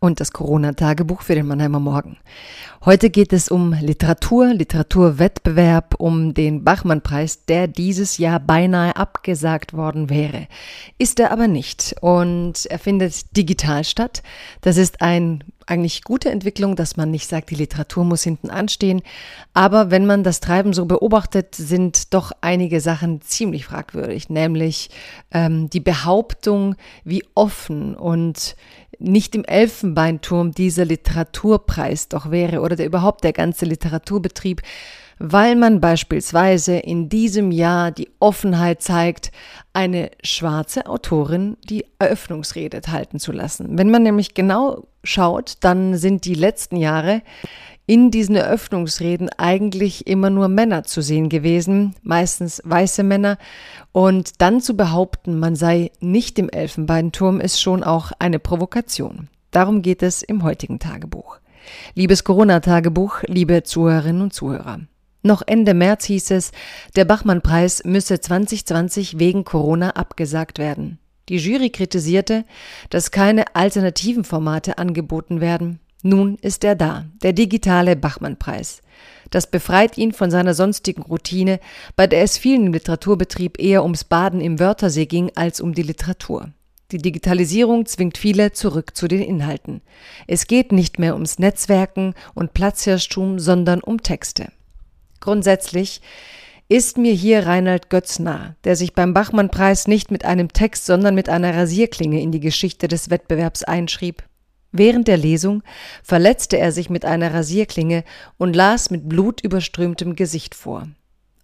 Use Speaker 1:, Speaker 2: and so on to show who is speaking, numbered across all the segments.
Speaker 1: und das Corona-Tagebuch für den Mannheimer Morgen. Heute geht es um Literatur, Literaturwettbewerb, um den Bachmann-Preis, der dieses Jahr beinahe abgesagt worden wäre. Ist er aber nicht und er findet digital statt. Das ist ein eigentlich gute Entwicklung, dass man nicht sagt, die Literatur muss hinten anstehen. Aber wenn man das Treiben so beobachtet, sind doch einige Sachen ziemlich fragwürdig, nämlich ähm, die Behauptung, wie offen und nicht im Elfenbeinturm dieser Literaturpreis doch wäre oder der überhaupt der ganze Literaturbetrieb, weil man beispielsweise in diesem Jahr die Offenheit zeigt, eine schwarze Autorin die Eröffnungsrede halten zu lassen. Wenn man nämlich genau schaut, dann sind die letzten Jahre in diesen Eröffnungsreden eigentlich immer nur Männer zu sehen gewesen, meistens weiße Männer. Und dann zu behaupten, man sei nicht im Elfenbeinturm, ist schon auch eine Provokation. Darum geht es im heutigen Tagebuch. Liebes Corona-Tagebuch, liebe Zuhörerinnen und Zuhörer. Noch Ende März hieß es, der Bachmann-Preis müsse 2020 wegen Corona abgesagt werden. Die Jury kritisierte, dass keine alternativen Formate angeboten werden. Nun ist er da, der digitale Bachmann-Preis. Das befreit ihn von seiner sonstigen Routine, bei der es vielen im Literaturbetrieb eher ums Baden im Wörtersee ging als um die Literatur. Die Digitalisierung zwingt viele zurück zu den Inhalten. Es geht nicht mehr ums Netzwerken und Platzhirschtum, sondern um Texte. Grundsätzlich ist mir hier Reinhard Götz nah, der sich beim Bachmann-Preis nicht mit einem Text, sondern mit einer Rasierklinge in die Geschichte des Wettbewerbs einschrieb. Während der Lesung verletzte er sich mit einer Rasierklinge und las mit blutüberströmtem Gesicht vor.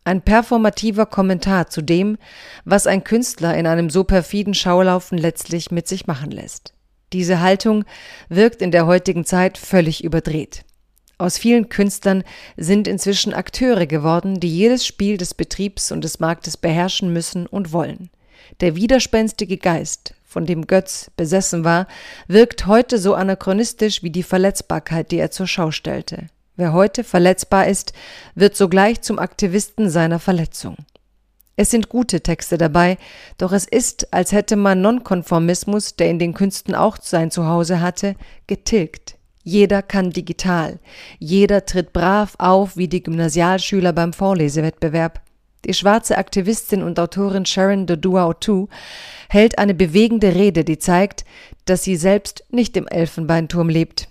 Speaker 1: Ein performativer Kommentar zu dem, was ein Künstler in einem so perfiden Schaulaufen letztlich mit sich machen lässt. Diese Haltung wirkt in der heutigen Zeit völlig überdreht. Aus vielen Künstlern sind inzwischen Akteure geworden, die jedes Spiel des Betriebs und des Marktes beherrschen müssen und wollen. Der widerspenstige Geist, von dem Götz besessen war, wirkt heute so anachronistisch wie die Verletzbarkeit, die er zur Schau stellte. Wer heute verletzbar ist, wird sogleich zum Aktivisten seiner Verletzung. Es sind gute Texte dabei, doch es ist, als hätte man Nonkonformismus, der in den Künsten auch sein Zuhause hatte, getilgt. Jeder kann digital. Jeder tritt brav auf wie die Gymnasialschüler beim Vorlesewettbewerb. Die schwarze Aktivistin und Autorin Sharon Dodua Otu hält eine bewegende Rede, die zeigt, dass sie selbst nicht im Elfenbeinturm lebt.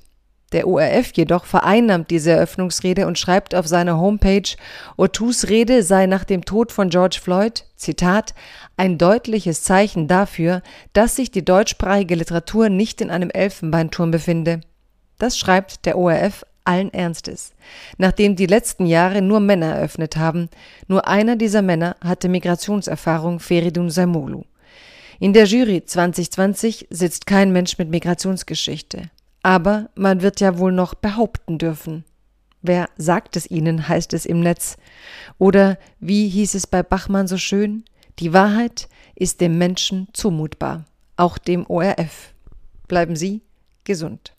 Speaker 1: Der ORF jedoch vereinnahmt diese Eröffnungsrede und schreibt auf seiner Homepage, Otus Rede sei nach dem Tod von George Floyd, Zitat, ein deutliches Zeichen dafür, dass sich die deutschsprachige Literatur nicht in einem Elfenbeinturm befinde. Das schreibt der ORF allen Ernstes. Nachdem die letzten Jahre nur Männer eröffnet haben, nur einer dieser Männer hatte Migrationserfahrung, Feridun Saimolu. In der Jury 2020 sitzt kein Mensch mit Migrationsgeschichte. Aber man wird ja wohl noch behaupten dürfen. Wer sagt es ihnen, heißt es im Netz. Oder wie hieß es bei Bachmann so schön? Die Wahrheit ist dem Menschen zumutbar, auch dem ORF. Bleiben Sie gesund.